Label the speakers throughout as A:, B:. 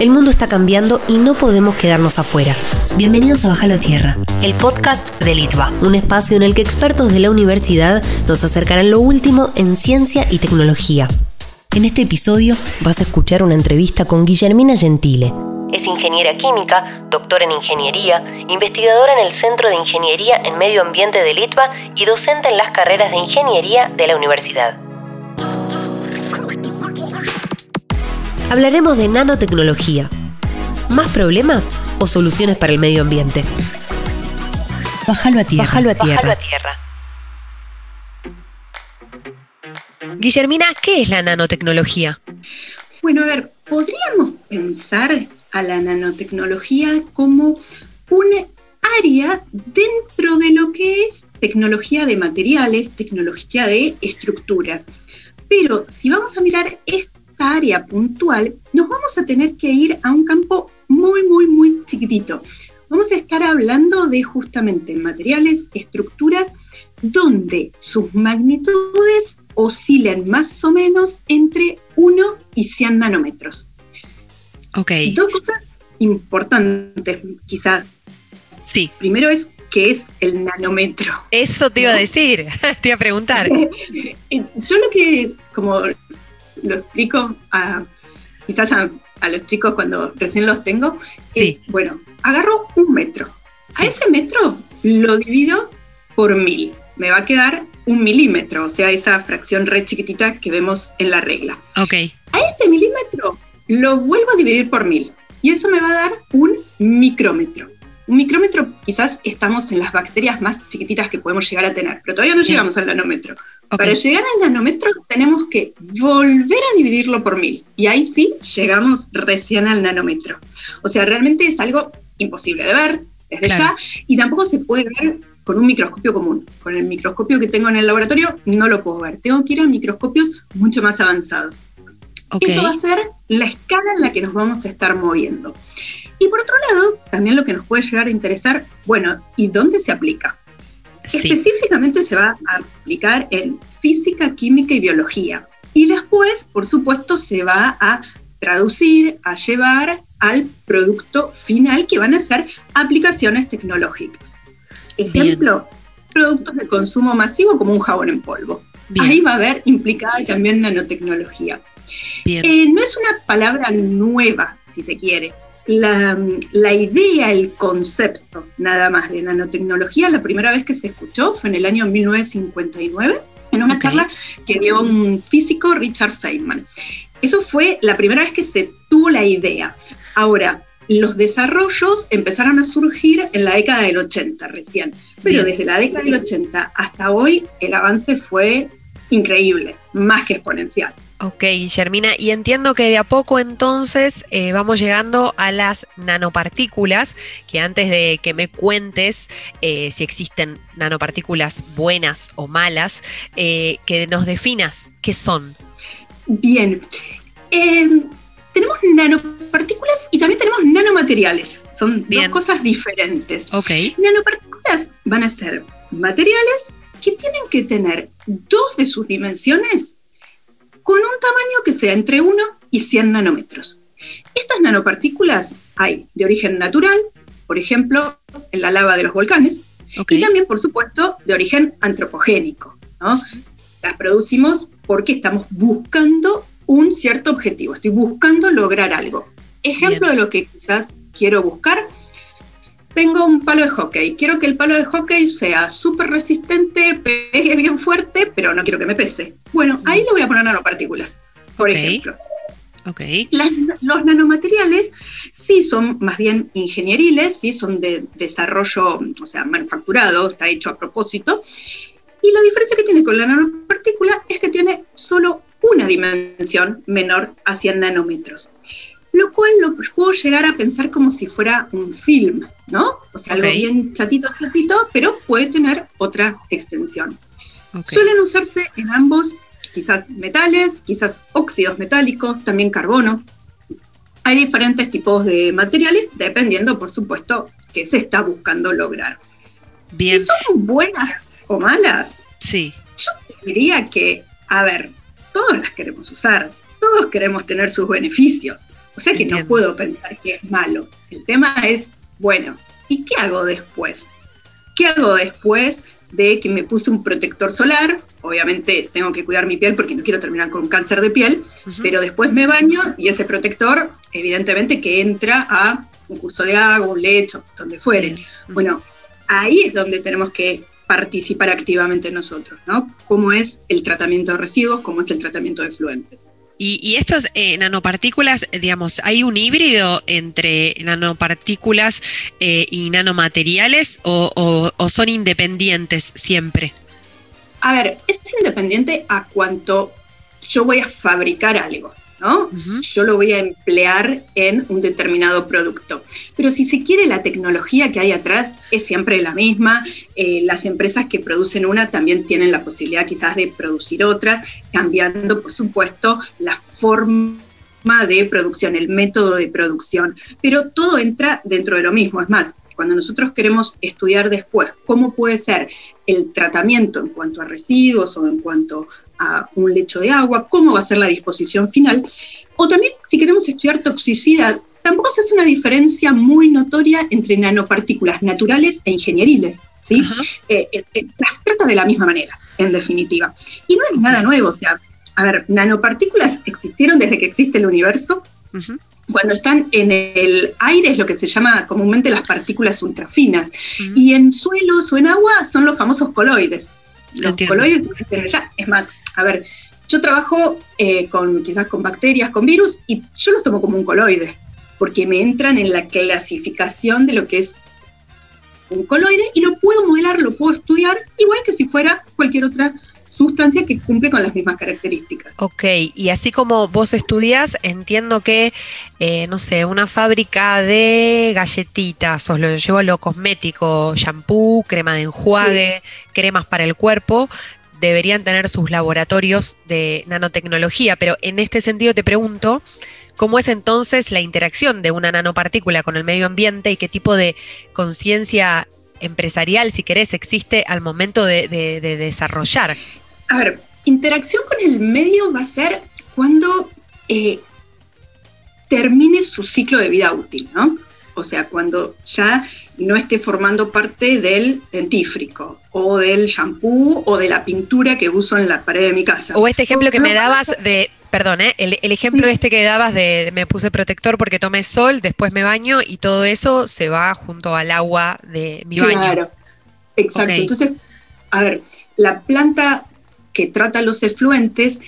A: El mundo está cambiando y no podemos quedarnos afuera. Bienvenidos a Bajalo a Tierra, el podcast de Litva, un espacio en el que expertos de la universidad nos acercarán lo último en ciencia y tecnología. En este episodio vas a escuchar una entrevista con Guillermina Gentile. Es ingeniera química, doctora en ingeniería, investigadora en el Centro de Ingeniería en Medio Ambiente de Litva y docente en las carreras de ingeniería de la universidad. Hablaremos de nanotecnología. ¿Más problemas o soluciones para el medio ambiente? Bájalo a tierra. Bájalo a tierra. Guillermina, ¿qué es la nanotecnología?
B: Bueno, a ver, podríamos pensar a la nanotecnología como un área dentro de lo que es tecnología de materiales, tecnología de estructuras. Pero si vamos a mirar esto, área puntual, nos vamos a tener que ir a un campo muy, muy, muy chiquitito. Vamos a estar hablando de justamente materiales, estructuras, donde sus magnitudes oscilen más o menos entre 1 y 100 nanómetros.
A: Ok.
B: Dos cosas importantes, quizás.
A: Sí.
B: Primero es qué es el nanómetro.
A: Eso te iba a decir, te iba a preguntar.
B: Yo lo que, como lo explico a, quizás a, los chicos cuando recién los tengo.
A: Sí.
B: bueno, agarro un metro. A ese metro lo divido por mil. Me va a quedar un milímetro, o sea, esa fracción re chiquitita que vemos en la regla.
A: Ok.
B: A este milímetro lo vuelvo a dividir por mil. Y eso me va a dar un micrómetro. Un micrómetro quizás estamos en las bacterias más chiquititas que podemos llegar a tener, pero todavía no llegamos al nanómetro. Para llegar al nanómetro tenemos que volver a dividirlo por mil. Y ahí sí llegamos recién al nanómetro. O sea, realmente es algo imposible de ver desde ya y tampoco se puede ver con un microscopio común. Con el microscopio que tengo en el laboratorio no lo puedo ver. Tengo que ir a microscopios mucho más avanzados. Eso va a ser la escala en la que nos vamos a estar moviendo. Y por otro lado, también lo que nos puede llegar a interesar, bueno, ¿y dónde se aplica? Específicamente se va a aplicar en física, química y biología. Y después, por supuesto, se va a traducir, a llevar al producto final que van a ser aplicaciones tecnológicas. Ejemplo, productos de consumo masivo como un jabón en polvo. Ahí va a haber implicada también nanotecnología. Eh, no es una palabra nueva, si se quiere la, idea, el concepto nada más de nanotecnología, la primera vez que se escuchó fue en el año 1959, en una charla que dio un físico, Richard Feynman. Eso fue la primera vez que se tuvo la idea. Ahora, los desarrollos empezaron a surgir en la década del 80 recién, pero desde la década del 80 hasta hoy el avance fue increíble, más que exponencial.
A: Ok, Germina, y entiendo que de a poco entonces eh, vamos llegando a las nanopartículas, que antes de que me cuentes eh, si existen nanopartículas buenas o malas, eh, que nos definas qué son.
B: Bien, em, tenemos nanopartículas y también tenemos nanomateriales, son dos cosas diferentes.
A: Ok.
B: Nanopartículas van a ser materiales que tienen que tener dos de sus dimensiones con un tamaño que sea entre 1 y 100 nanómetros. Estas nanopartículas hay de origen natural, por ejemplo, en la lava de los volcanes, y también, por supuesto, de origen antropogénico. Las producimos porque estamos buscando un cierto objetivo, estoy buscando lograr algo. Ejemplo de lo que quizás quiero buscar, tengo un palo de hockey, quiero que el palo de hockey sea súper resistente, pegue bien fuerte, pero no quiero que me pese. Bueno, ahí le voy a poner nanopartículas, por ejemplo.
A: Okay.
B: los nanomateriales sí son más bien ingenieriles, sí son de desarrollo, o sea, manufacturado, está hecho a propósito. Y la diferencia que tiene con la nanopartícula es que tiene solo una dimensión menor a 100 nanómetros. Lo cual lo puedo llegar a pensar como si fuera un film, ¿no? O sea, algo bien chatito, chatito, pero puede tener otra extensión. Suelen usarse en ambos, quizás metales, quizás óxidos metálicos, también carbono. Hay diferentes tipos de materiales, dependiendo, por supuesto, qué se está buscando lograr.
A: Bien.
B: ¿Y son buenas o malas?
A: Sí.
B: Yo diría que, a ver, todos las queremos usar, todos queremos tener sus beneficios. O sea que no puedo pensar que es malo. El tema es, bueno, ¿y qué hago después? ¿Qué hago después de que me puse un protector solar? Obviamente tengo que cuidar mi piel porque no quiero terminar con un cáncer de piel, pero después me baño y ese protector, evidentemente, que entra a un curso de agua, un lecho, donde fuere. Bueno, ahí es donde tenemos que participar activamente nosotros, ¿no? Cómo es el tratamiento de residuos, cómo es el tratamiento de fluentes.
C: Y, y estas eh, nanopartículas, digamos, ¿hay un híbrido entre nanopartículas eh, y nanomateriales o, son independientes siempre?
B: A ver, es independiente a cuanto yo voy a fabricar algo. Yo lo voy a emplear en un determinado producto. Pero si se quiere, la tecnología que hay atrás es siempre la misma. Eh, las empresas que producen una también tienen la posibilidad quizás de producir otras, cambiando, por supuesto, la forma de producción, el método de producción. Pero todo entra dentro de lo mismo. Es más, cuando nosotros queremos estudiar después cómo puede ser el tratamiento en cuanto a residuos o en cuanto a un lecho de agua, cómo va a ser la disposición final. O también si queremos estudiar toxicidad, tampoco se hace una diferencia muy notoria entre nanopartículas naturales e ingenieriles. ¿sí? Eh, eh, eh, las trata de la misma manera, en definitiva. Y no es nada nuevo, o sea, a ver, nanopartículas existieron desde que existe el universo. Cuando están en el aire es lo que se llama comúnmente las partículas ultrafinas. Y en suelos o en agua son los famosos coloides. Los coloides existen ya. Es más, a ver, yo trabajo eh, con quizás con bacterias, con virus, y yo los tomo como un coloide, porque me entran en la clasificación de lo que es un coloide y lo puedo modelar, lo puedo estudiar, igual que si fuera cualquier otra sustancia que cumple con las mismas características.
C: Ok, y así como vos estudias, entiendo que, eh, no sé, una fábrica de galletitas, os lo llevo a lo cosmético, shampoo, crema de enjuague, cremas para el cuerpo, deberían tener sus laboratorios de nanotecnología, pero en este sentido te pregunto, ¿cómo es entonces la interacción de una nanopartícula con el medio ambiente y qué tipo de conciencia empresarial, si querés, existe al momento de, desarrollar?
B: A ver, interacción con el medio va a ser cuando eh, termine su ciclo de vida útil, ¿no? O sea, cuando ya no esté formando parte del dentífrico o del shampoo o de la pintura que uso en la pared de mi casa.
C: O este ejemplo que me dabas de, perdón, ¿eh? el, ejemplo este que dabas de me puse protector porque tomé sol, después me baño y todo eso se va junto al agua de mi baño. Claro,
B: exacto. Entonces, a ver, la planta que trata los efluentes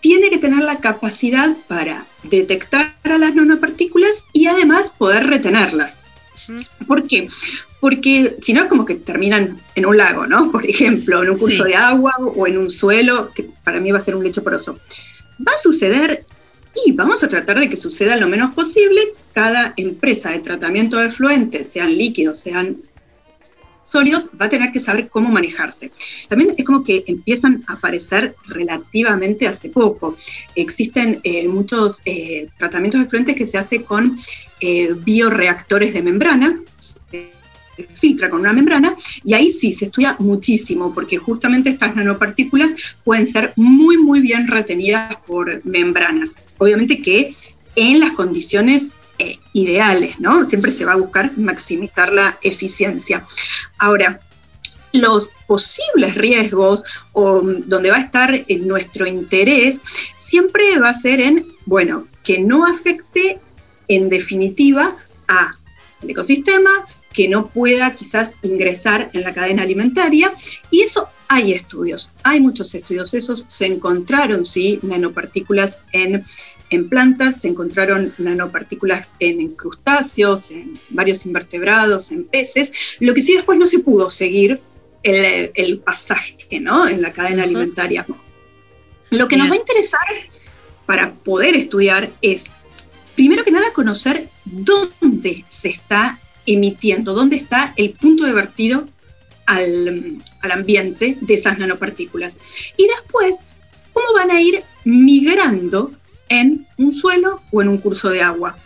B: tiene que tener la capacidad para detectar a las nanopartículas y además poder retenerlas. ¿Por qué? Porque si no es como que terminan en un lago, ¿no? Por ejemplo, en un curso de agua o en un suelo, que para mí va a ser un lecho poroso. Va a suceder y vamos a tratar de que suceda lo menos posible. Cada empresa de tratamiento de efluentes, sean líquidos, sean sólidos, va a tener que saber cómo manejarse. También es como que empiezan a aparecer relativamente hace poco. Existen eh, muchos eh, tratamientos de efluentes que se hace con eh, bioreactores de membrana, se filtra con una membrana, y ahí sí se estudia muchísimo, porque justamente estas nanopartículas pueden ser muy, muy bien retenidas por membranas. Obviamente que en las condiciones eh, ideales, ¿no? Siempre se va a buscar maximizar la eficiencia. Ahora, los posibles riesgos o donde va a estar en nuestro interés siempre va a ser en, bueno, que no afecte en definitiva al ecosistema, que no pueda quizás ingresar en la cadena alimentaria. Y eso hay estudios, hay muchos estudios. Esos se encontraron, sí, nanopartículas en, en plantas, se encontraron nanopartículas en, crustáceos, en varios invertebrados, en peces. Lo que sí después no se pudo seguir el, pasaje ¿no? en la cadena alimentaria. Lo que nos va a interesar para poder estudiar es primero que nada, conocer dónde se está emitiendo, dónde está el punto de vertido al, ambiente de esas nanopartículas. Y después, cómo van a ir migrando en un suelo o en un curso de agua.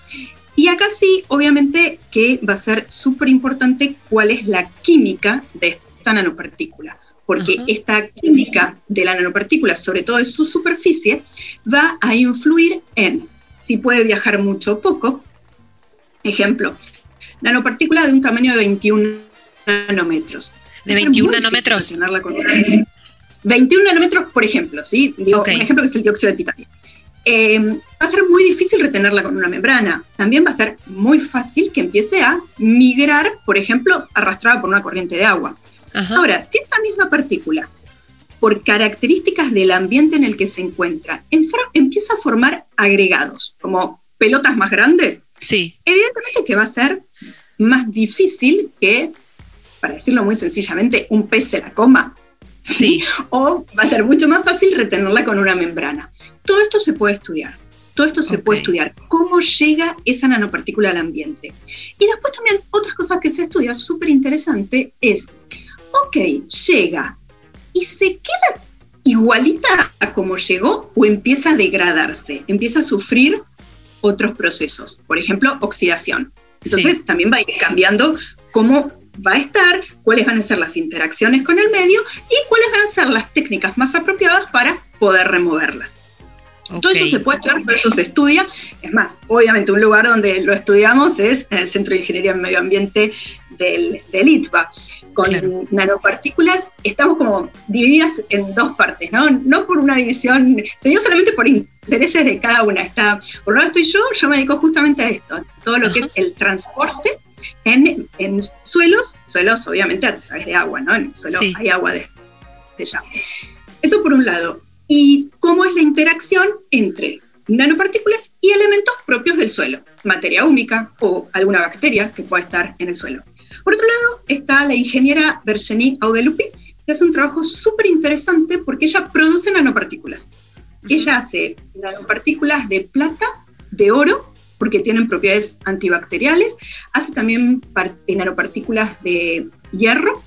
B: Y acá sí, obviamente que va a ser súper importante cuál es la química de esta nanopartícula, porque esta química de la nanopartícula, sobre todo en su superficie, va a influir en si puede viajar mucho o poco. Ejemplo, nanopartícula de un tamaño de 21 nanómetros.
C: ¿De 21 nanómetros?
B: 21 nanómetros, por ejemplo, ¿sí? Digo, un ejemplo que es el dióxido de titanio. Eh, va a ser muy difícil retenerla con una membrana. También va a ser muy fácil que empiece a migrar, por ejemplo, arrastrada por una corriente de agua. Ahora, si esta misma partícula, por características del ambiente en el que se encuentra, empieza a formar agregados, como pelotas más grandes,
C: sí.
B: evidentemente que va a ser más difícil que, para decirlo muy sencillamente, un pez se la coma.
C: Sí.
B: o va a ser mucho más fácil retenerla con una membrana. Todo esto se puede estudiar. Todo esto se puede estudiar. ¿Cómo llega esa nanopartícula al ambiente? Y después también otras cosas que se estudia súper interesante es, ok, llega y se queda igualita a como llegó o empieza a degradarse, empieza a sufrir otros procesos, por ejemplo, oxidación. Entonces también va a ir cambiando cómo va a estar, cuáles van a ser las interacciones con el medio y cuáles van a ser las técnicas más apropiadas para poder removerlas. Todo eso se puede estudiar, todo eso se estudia. Es más, obviamente un lugar donde lo estudiamos es en el Centro de Ingeniería en Medio Ambiente del, del ITBA. Con nanopartículas estamos como divididas en dos partes, ¿no? No por una división, sino solamente por intereses de cada una. Está, por un lado estoy yo, yo me dedico justamente a esto, todo lo que es el transporte en, en, suelos, suelos obviamente a través de agua, ¿no? En el suelo hay agua de, de ya. Eso por un lado y cómo es la interacción entre nanopartículas y elementos propios del suelo, materia húmica o alguna bacteria que pueda estar en el suelo. Por otro lado está la ingeniera Virginie Audelupi, que hace un trabajo súper interesante porque ella produce nanopartículas. Ella hace nanopartículas de plata, de oro, porque tienen propiedades antibacteriales, hace también nanopartículas de hierro,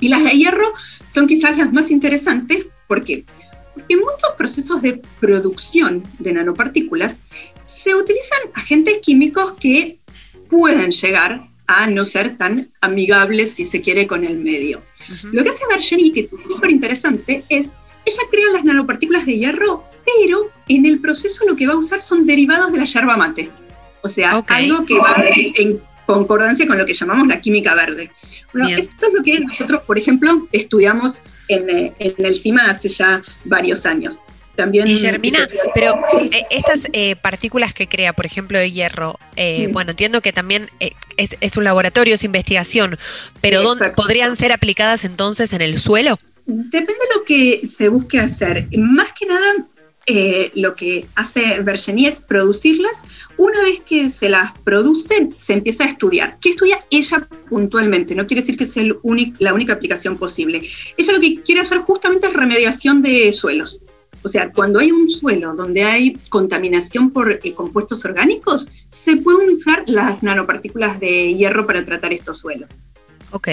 B: y las de hierro son quizás las más interesantes, porque en muchos procesos de producción de nanopartículas se utilizan agentes químicos que pueden llegar a no ser tan amigables, si se quiere, con el medio. Lo que hace Virginie, que es súper interesante, es, ella crea las nanopartículas de hierro, pero en el proceso lo que va a usar son derivados de la yerba mate. O sea, algo que va en concordancia con lo que llamamos la química verde. Bueno, esto es lo que nosotros, por ejemplo, estudiamos en, el CIMA hace ya varios años. También
C: Guillermina, pero eh, estas eh, partículas que crea, por ejemplo, de hierro, eh, bueno, entiendo que también es, un laboratorio, es investigación, pero ¿dónde podrían ser aplicadas entonces en el suelo?
B: Depende de lo que se busque hacer. Más que nada, eh, lo que hace Virginie es producirlas. Una vez que se las producen, se empieza a estudiar. ¿Qué estudia ella puntualmente? No quiere decir que sea la única aplicación posible. Ella lo que quiere hacer justamente es remediación de suelos. O sea, cuando hay un suelo donde hay contaminación por eh, compuestos orgánicos, se pueden usar las nanopartículas de hierro para tratar estos suelos.
C: Ok,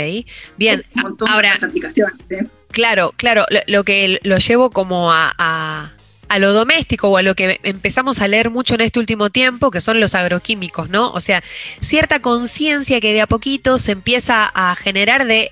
C: bien. Ahora, aplicaciones, ¿eh? Claro, claro, lo, que lo llevo como a a lo doméstico o a lo que empezamos a leer mucho en este último tiempo, que son los agroquímicos, ¿no? O sea, cierta conciencia que de a poquito se empieza a generar de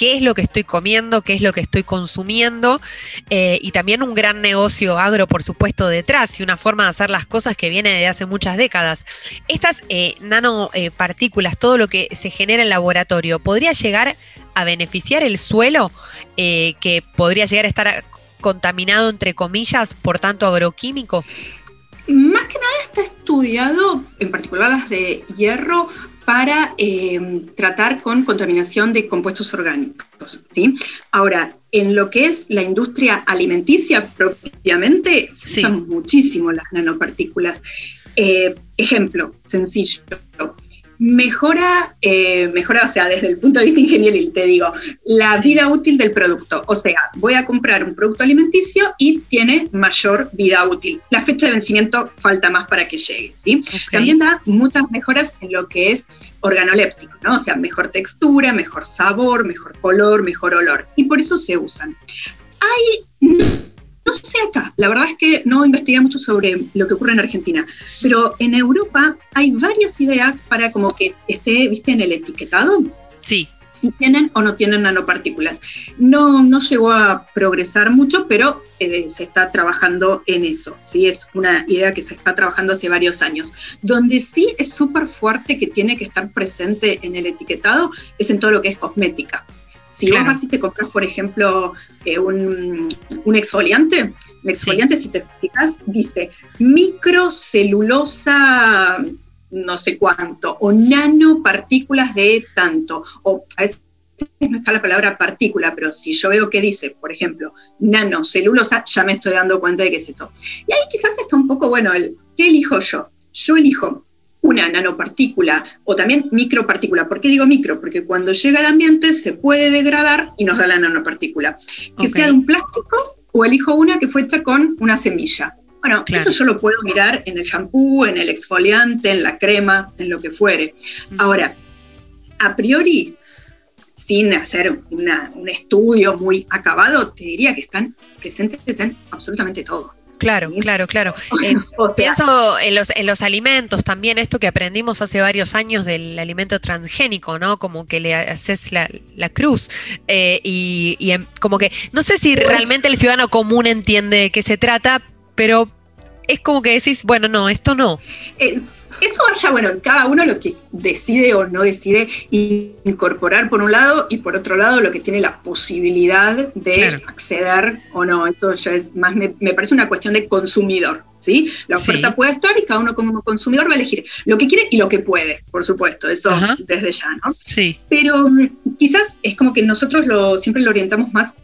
C: qué es lo que estoy comiendo, qué es lo que estoy consumiendo, eh, y también un gran negocio agro, por supuesto, detrás, y una forma de hacer las cosas que viene de hace muchas décadas. Estas eh, nanopartículas, todo lo que se genera en laboratorio, ¿podría llegar a beneficiar el suelo, eh, que podría llegar a estar contaminado, entre comillas, por tanto agroquímico?
B: Más que nada está estudiado, en particular las de hierro, para em, tratar con contaminación de compuestos orgánicos. ¿sí? Ahora, en lo que es la industria alimenticia propiamente, se usan muchísimo las nanopartículas. Eh, ejemplo sencillo, mejora, eh, mejora, o sea, desde el punto de vista ingenieril, te digo, la vida útil del producto. O sea, voy a comprar un producto alimenticio y tiene mayor vida útil. La fecha de vencimiento falta más para que llegue, ¿sí? También da muchas mejoras en lo que es organoléptico, ¿no? O sea, mejor textura, mejor sabor, mejor color, mejor olor. Y por eso se usan. Hay no sé acá, la verdad es que no investigué mucho sobre lo que ocurre en Argentina, pero en Europa hay varias ideas para como que esté, viste, en el etiquetado.
C: Sí.
B: si tienen o no tienen nanopartículas. No, no llegó a progresar mucho, pero eh, se está trabajando en eso. ¿sí? Es una idea que se está trabajando hace varios años. Donde sí es súper fuerte que tiene que estar presente en el etiquetado es en todo lo que es cosmética. Si vos vas y te compras, por ejemplo, eh, un, un, exfoliante, el exfoliante, si te fijas, dice microcelulosa no sé cuánto, o nanopartículas de tanto, o a veces no está la palabra partícula, pero si yo veo que dice, por ejemplo, nanocelulosa, ya me estoy dando cuenta de que es eso. Y ahí quizás está un poco, bueno, el, ¿qué elijo yo? Yo elijo una nanopartícula o también micropartícula. ¿Por qué digo micro? Porque cuando llega al ambiente se puede degradar y nos da la nanopartícula. Que sea de un plástico o elijo una que fue hecha con una semilla. Bueno, eso yo lo puedo mirar en el shampoo, en el exfoliante, en la crema, en lo que fuere. Ahora, a priori, sin hacer un estudio muy acabado, te diría que están presentes en absolutamente todo.
C: Claro, claro, claro. Eh, pienso en los, en los alimentos también, esto que aprendimos hace varios años del alimento transgénico, ¿no? Como que le haces la, cruz. Eh, y, como que, no sé si realmente el ciudadano común entiende de qué se trata, pero es como que decís, bueno, no, esto no.
B: Eh, eso ya, bueno, cada uno lo que decide o no decide incorporar por un lado y por otro lado lo que tiene la posibilidad de acceder o no. Eso ya es más, me, parece una cuestión de consumidor. ¿Sí? La oferta puede estar y cada uno como consumidor va a elegir lo que quiere y lo que puede, por supuesto, eso desde ya, ¿no?
C: Sí.
B: Pero mm, quizás es como que nosotros lo, siempre lo orientamos más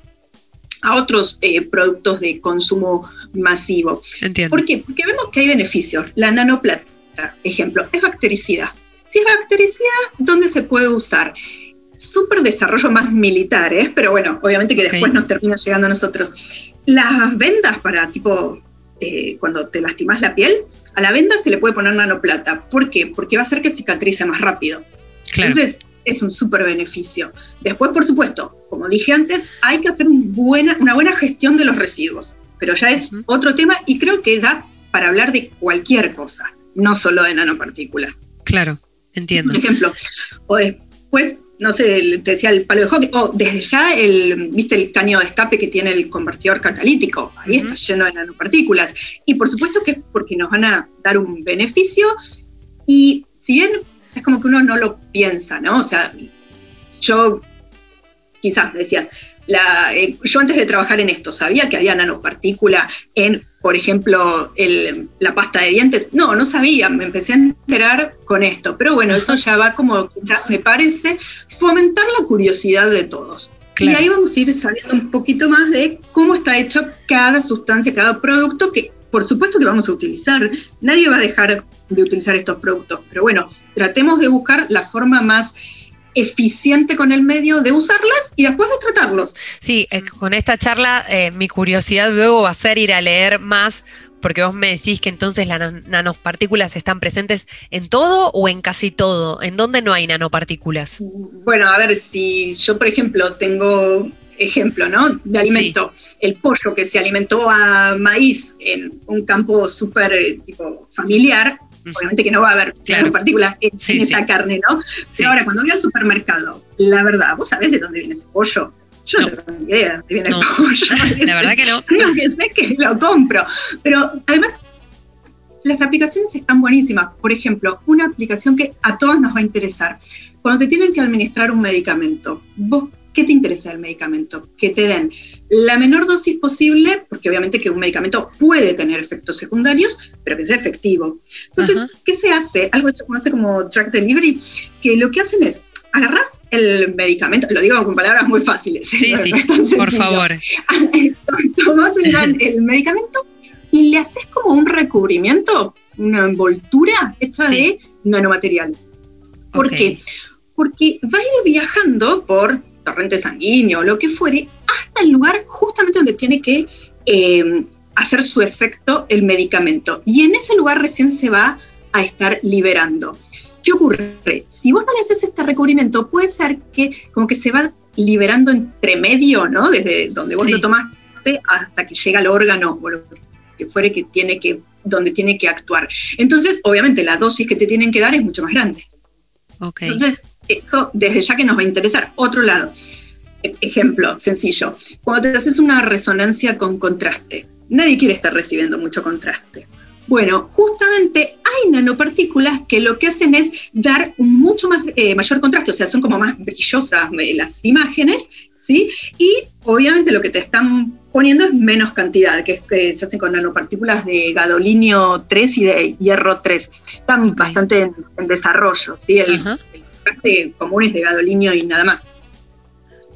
B: a otros eh, productos de consumo masivo.
C: Entiendo.
B: ¿Por qué? Porque vemos que hay beneficios. La nanoplata, ejemplo, es bactericida. Si es bactericida, ¿dónde se puede usar? Súper desarrollo más militares, pero bueno, obviamente que después nos termina llegando a nosotros. Las vendas para tipo, eh, cuando te lastimas la piel, a la venda se le puede poner nanoplata. ¿Por qué? Porque va a hacer que cicatrice más rápido. Entonces, es un súper beneficio. Después, por supuesto, como dije antes, hay que hacer buena, una buena gestión de los residuos, pero ya es otro tema y creo que da para hablar de cualquier cosa, no solo de nanopartículas.
C: Claro, entiendo.
B: Por ejemplo, o después, no sé, te decía el palo de hockey, o desde ya el, viste el caño de escape que tiene el convertidor catalítico, ahí está lleno de nanopartículas. Y por supuesto que es porque nos van a dar un beneficio y si bien es como que uno no lo piensa, ¿no? O sea, yo quizás decías, la, eh, yo antes de trabajar en esto, ¿sabía que había nanopartícula en, por ejemplo, la pasta de dientes? No, no sabía, me empecé a enterar con esto, pero bueno, eso ya va como, me parece, fomentar la curiosidad de todos. Y ahí vamos a ir sabiendo un poquito más de cómo está hecho cada sustancia, cada producto que por supuesto que vamos a utilizar. Nadie va a dejar de utilizar estos productos, pero bueno, tratemos de buscar la forma más eficiente con el medio de usarlas y después de tratarlos.
C: Sí, eh, con esta charla eh, mi curiosidad luego va a ser ir a leer más porque vos me decís que entonces las nanopartículas están presentes en todo o en casi todo. ¿En dónde no hay nanopartículas?
B: Bueno, a ver, si yo, por ejemplo, tengo ejemplo, ¿no? De alimento. El pollo que se alimentó a maíz en un campo súper tipo familiar, obviamente que no va a haber claro. partículas en, esa carne, ¿no? Pero ahora, cuando voy al supermercado, la verdad, ¿vos sabés de dónde viene ese pollo? Yo no, tengo ni idea de dónde viene el pollo.
C: La verdad que no.
B: Lo que sé es que lo compro. Pero además, las aplicaciones están buenísimas. Por ejemplo, una aplicación que a todos nos va a interesar. Cuando te tienen que administrar un medicamento, vos ¿Qué te interesa del medicamento? Que te den la menor dosis posible, porque obviamente que un medicamento puede tener efectos secundarios, pero que sea efectivo. Entonces, ¿qué se hace? Algo que se conoce como drug delivery, que lo que hacen es agarras el medicamento, lo digo con palabras muy fáciles.
C: Sí, sí, por favor.
B: Tomas el, medicamento y le haces como un recubrimiento, una envoltura hecha de nanomaterial. ¿Por qué? Porque va a ir viajando por torrente sanguíneo, lo que fuere, hasta el lugar justamente donde tiene que eh, hacer su efecto el medicamento. Y en ese lugar recién se va a estar liberando. ¿Qué ocurre? Si vos no le haces este recubrimiento, puede ser que como que se va liberando entre medio, ¿no? Desde donde vos lo tomaste hasta que llega al órgano o lo que fuere que tiene que, donde tiene que actuar. Entonces, obviamente, la dosis que te tienen que dar es mucho más grande.
C: Okay.
B: Entonces, eso desde ya que nos va a interesar. Otro lado, e, ejemplo sencillo, cuando te haces una resonancia con contraste, nadie quiere estar recibiendo mucho contraste. Bueno, justamente hay nanopartículas que lo que hacen es dar un mucho más, eh, mayor contraste, o sea, son como más brillosas eh, las imágenes, ¿sí? Y obviamente lo que te están poniendo es menos cantidad, que, se hacen con nanopartículas de gadolinio 3 y de hierro 3. Están bastante en, desarrollo, ¿sí? El, contraste común es de gadolinio y nada más.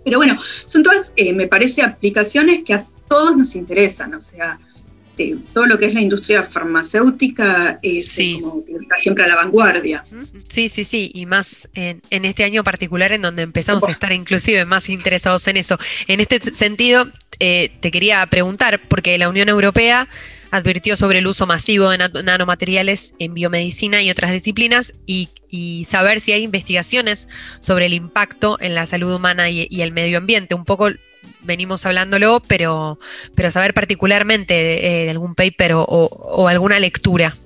B: Pero bueno, son todas, eh, me parece, aplicaciones que a todos nos interesan, o sea, este, todo lo que es la industria farmacéutica es como está siempre a la vanguardia.
C: Sí, sí, sí, y más en, este año particular en donde empezamos a estar inclusive más interesados en eso. En este sentido, eh, te quería preguntar, porque la Unión Europea advirtió sobre el uso masivo de nanomateriales en biomedicina y otras disciplinas y, saber si hay investigaciones sobre el impacto en la salud humana y, y el medio ambiente. Un poco venimos hablándolo, pero, pero saber particularmente de, eh, algún paper o, alguna lectura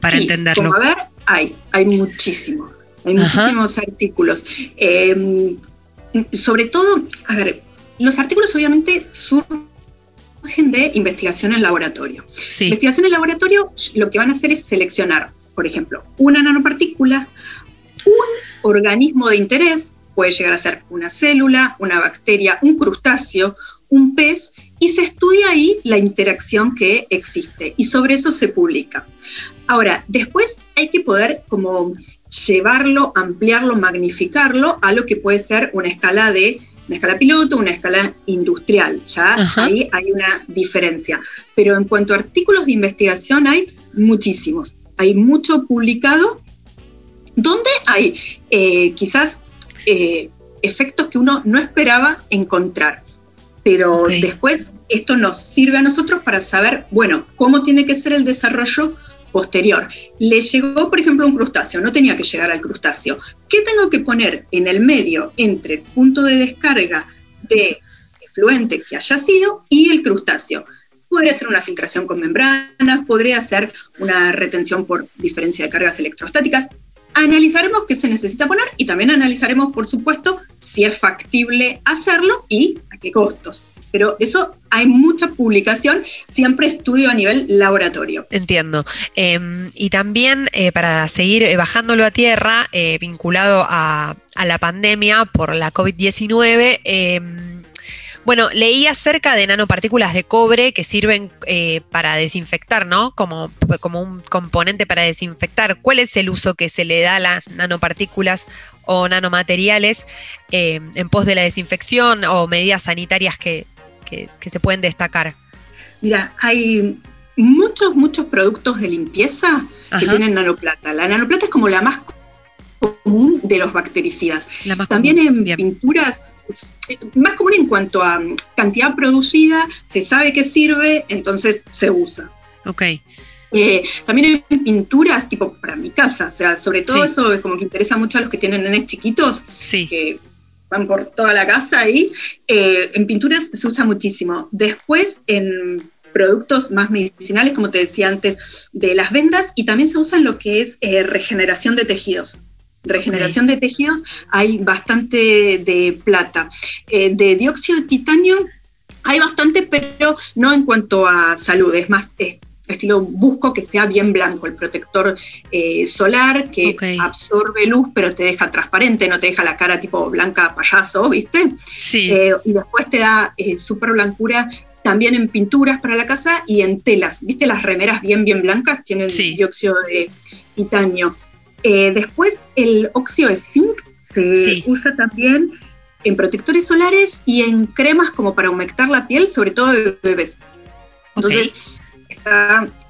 C: para entenderlo.
B: a ver, hay, hay muchísimo, hay muchísimos artículos. Em, sobre todo, a ver, los artículos obviamente surgen de investigación en laboratorio. Investigación en laboratorio lo que van a hacer es seleccionar, por ejemplo, una nanopartícula, un organismo de interés, puede llegar a ser una célula, una bacteria, un crustáceo, un pez, y se estudia ahí la interacción que existe y sobre eso se publica. Ahora, después hay que poder como llevarlo, ampliarlo, magnificarlo a lo que puede ser una escala de una escala piloto, una escala industrial. Ya ahí hay una diferencia. Pero en cuanto a artículos de investigación hay muchísimos. Hay mucho publicado donde hay eh, quizás eh, efectos que uno no esperaba encontrar. Pero después esto nos sirve a nosotros para saber, bueno, cómo tiene que ser el desarrollo posterior. Le llegó, por ejemplo, un crustáceo, no tenía que llegar al crustáceo. ¿Qué tengo que poner en el medio entre el punto de descarga de efluente que haya sido y el crustáceo? Podría ser una filtración con membranas, podría ser una retención por diferencia de cargas electrostáticas, Analizaremos qué se necesita poner y también analizaremos, por supuesto, si es factible hacerlo y a qué costos. Pero eso hay mucha publicación, siempre estudio a nivel laboratorio.
C: Entiendo. Em, y también eh, para seguir eh, bajándolo a tierra, eh, vinculado a, a, la pandemia por la COVID-19, bueno, leí acerca de nanopartículas de cobre que sirven para desinfectar, ¿no? Como, como un componente para desinfectar. ¿Cuál es el uso que se le da a las nanopartículas o nanomateriales eh, en pos de la desinfección o medidas sanitarias que, se pueden destacar?
B: Mira, hay muchos, muchos productos de limpieza que tienen nanoplata. La nanoplata es como la más común de los bactericidas. También en pinturas, más común en cuanto a mm, cantidad producida, se sabe que sirve, entonces se usa.
C: Ok.
B: Eh, también en pinturas, tipo para mi casa, o sea, sobre todo eso es como que interesa mucho a los que tienen nenes chiquitos, que van por toda la casa y eh, en pinturas se usa muchísimo. Después en productos más medicinales, como te decía antes, de las vendas y también se usa en lo que es eh, regeneración de tejidos regeneración de tejidos, hay bastante de plata. Eh, de dióxido de titanio hay bastante, pero no en cuanto a salud, es más estilo busco que sea bien blanco, el protector eh, solar que absorbe luz pero te deja transparente, no te deja la cara tipo blanca payaso, ¿viste?
C: Sí.
B: Eh, y después te da súper blancura también en pinturas para la casa y en telas. ¿Viste las remeras bien, bien blancas? Tienen dióxido de titanio. Eh, después, el óxido de zinc se usa también en protectores solares y en cremas como para humectar la piel, sobre todo de bebés. Entonces,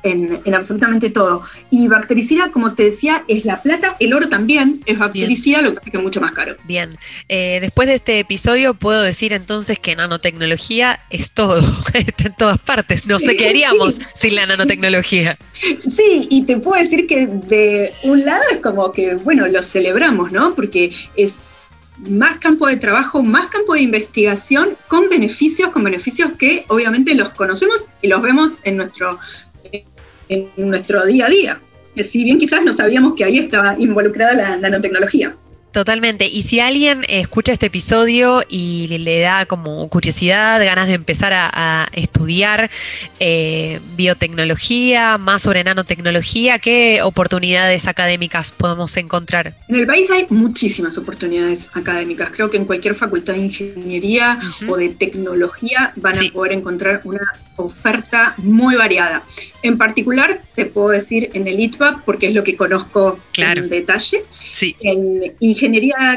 B: en, absolutamente todo. Y bactericida, como te decía, es la plata, el oro también es bactericida, lo que pasa que es mucho más caro.
C: Bien, eh, después de este episodio puedo decir entonces que nanotecnología es todo, está en todas partes, no sé qué haríamos sin la nanotecnología.
B: Sí, y te puedo decir que de un lado es como que, bueno, lo celebramos, ¿no? Porque es más campo de trabajo, más campo de investigación con beneficios, con beneficios que obviamente los conocemos y los vemos en nuestro, en nuestro día a día. Si bien quizás no sabíamos que ahí estaba involucrada la nanotecnología.
C: Totalmente. Y si alguien escucha este episodio y le, da como curiosidad, ganas de empezar a, estudiar eh, biotecnología, más sobre nanotecnología, ¿qué oportunidades académicas podemos encontrar?
B: En el país hay muchísimas oportunidades académicas. Creo que en cualquier facultad de ingeniería o de tecnología van a poder encontrar una oferta muy variada. En particular, te puedo decir en el ITBA, porque es lo que conozco en detalle.
C: Sí.
B: En ingeniería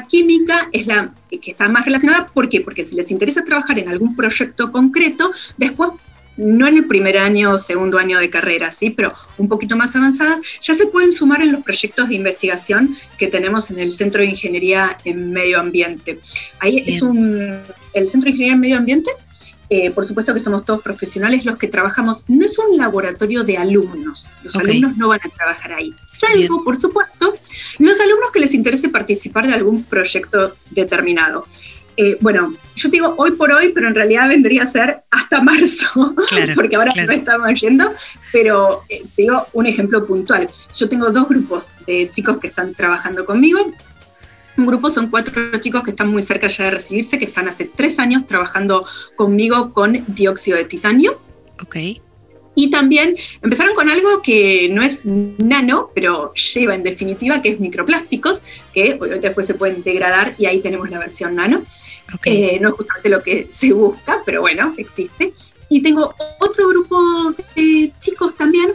B: química es la que está más relacionada. ¿Por qué? Porque si les interesa trabajar en algún proyecto concreto, después no en el primer año o segundo año de carrera, ¿sí? pero un poquito más avanzadas, ya se pueden sumar en los proyectos de investigación que tenemos en el Centro de Ingeniería en Medio Ambiente. Ahí es un, el Centro de Ingeniería en Medio Ambiente eh, por supuesto que somos todos profesionales los que trabajamos, no es un laboratorio de alumnos, los alumnos no van a trabajar ahí, salvo, por supuesto, los alumnos que les interese participar de algún proyecto determinado. Eh, bueno, yo digo hoy por hoy, pero en realidad vendría a ser hasta marzo, porque ahora no estamos yendo, pero eh, digo un ejemplo puntual. Yo tengo dos grupos de chicos que están trabajando conmigo, un grupo son cuatro chicos que están muy cerca ya de recibirse, que están hace tres años trabajando conmigo con dióxido de titanio.
C: Ok.
B: Y también empezaron con algo que no es nano, pero lleva en definitiva, que es microplásticos, que obviamente después se pueden degradar y ahí tenemos la versión nano. Eh, no es justamente lo que se busca, pero bueno, existe. Y tengo otro grupo de chicos también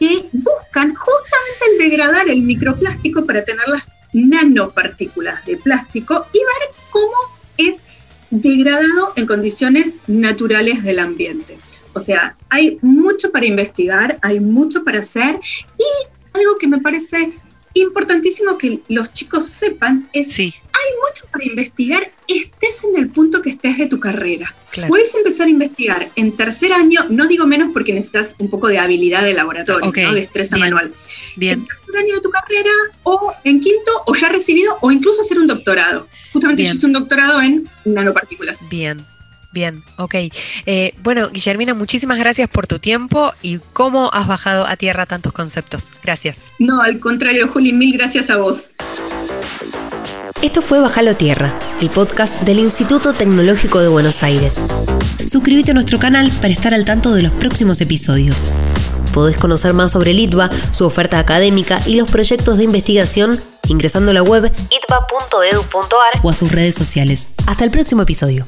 B: que buscan justamente el degradar el microplástico para tenerlas nanopartículas de plástico y ver cómo es degradado en condiciones naturales del ambiente. O sea, hay mucho para investigar, hay mucho para hacer y algo que me parece importantísimo que los chicos sepan es
C: sí.
B: hay mucho para investigar, estés en el punto que estés de tu carrera. Puedes empezar a investigar en tercer año, no digo menos porque necesitas un poco de habilidad de laboratorio, de destreza manual.
C: Bien.
B: En tercer año de tu carrera, o en quinto, o ya recibido, o incluso hacer un doctorado. Justamente yo hice un doctorado en nanopartículas.
C: Bien. Bien, ok. Eh, bueno, Guillermina, muchísimas gracias por tu tiempo y cómo has bajado a tierra tantos conceptos. Gracias.
B: No, al contrario, Juli, mil gracias a vos.
A: Esto fue Bajalo Tierra, el podcast del Instituto Tecnológico de Buenos Aires. Suscríbete a nuestro canal para estar al tanto de los próximos episodios. Podés conocer más sobre el ITBA, su oferta académica y los proyectos de investigación ingresando a la web itba.edu.ar o a sus redes sociales. Hasta el próximo episodio.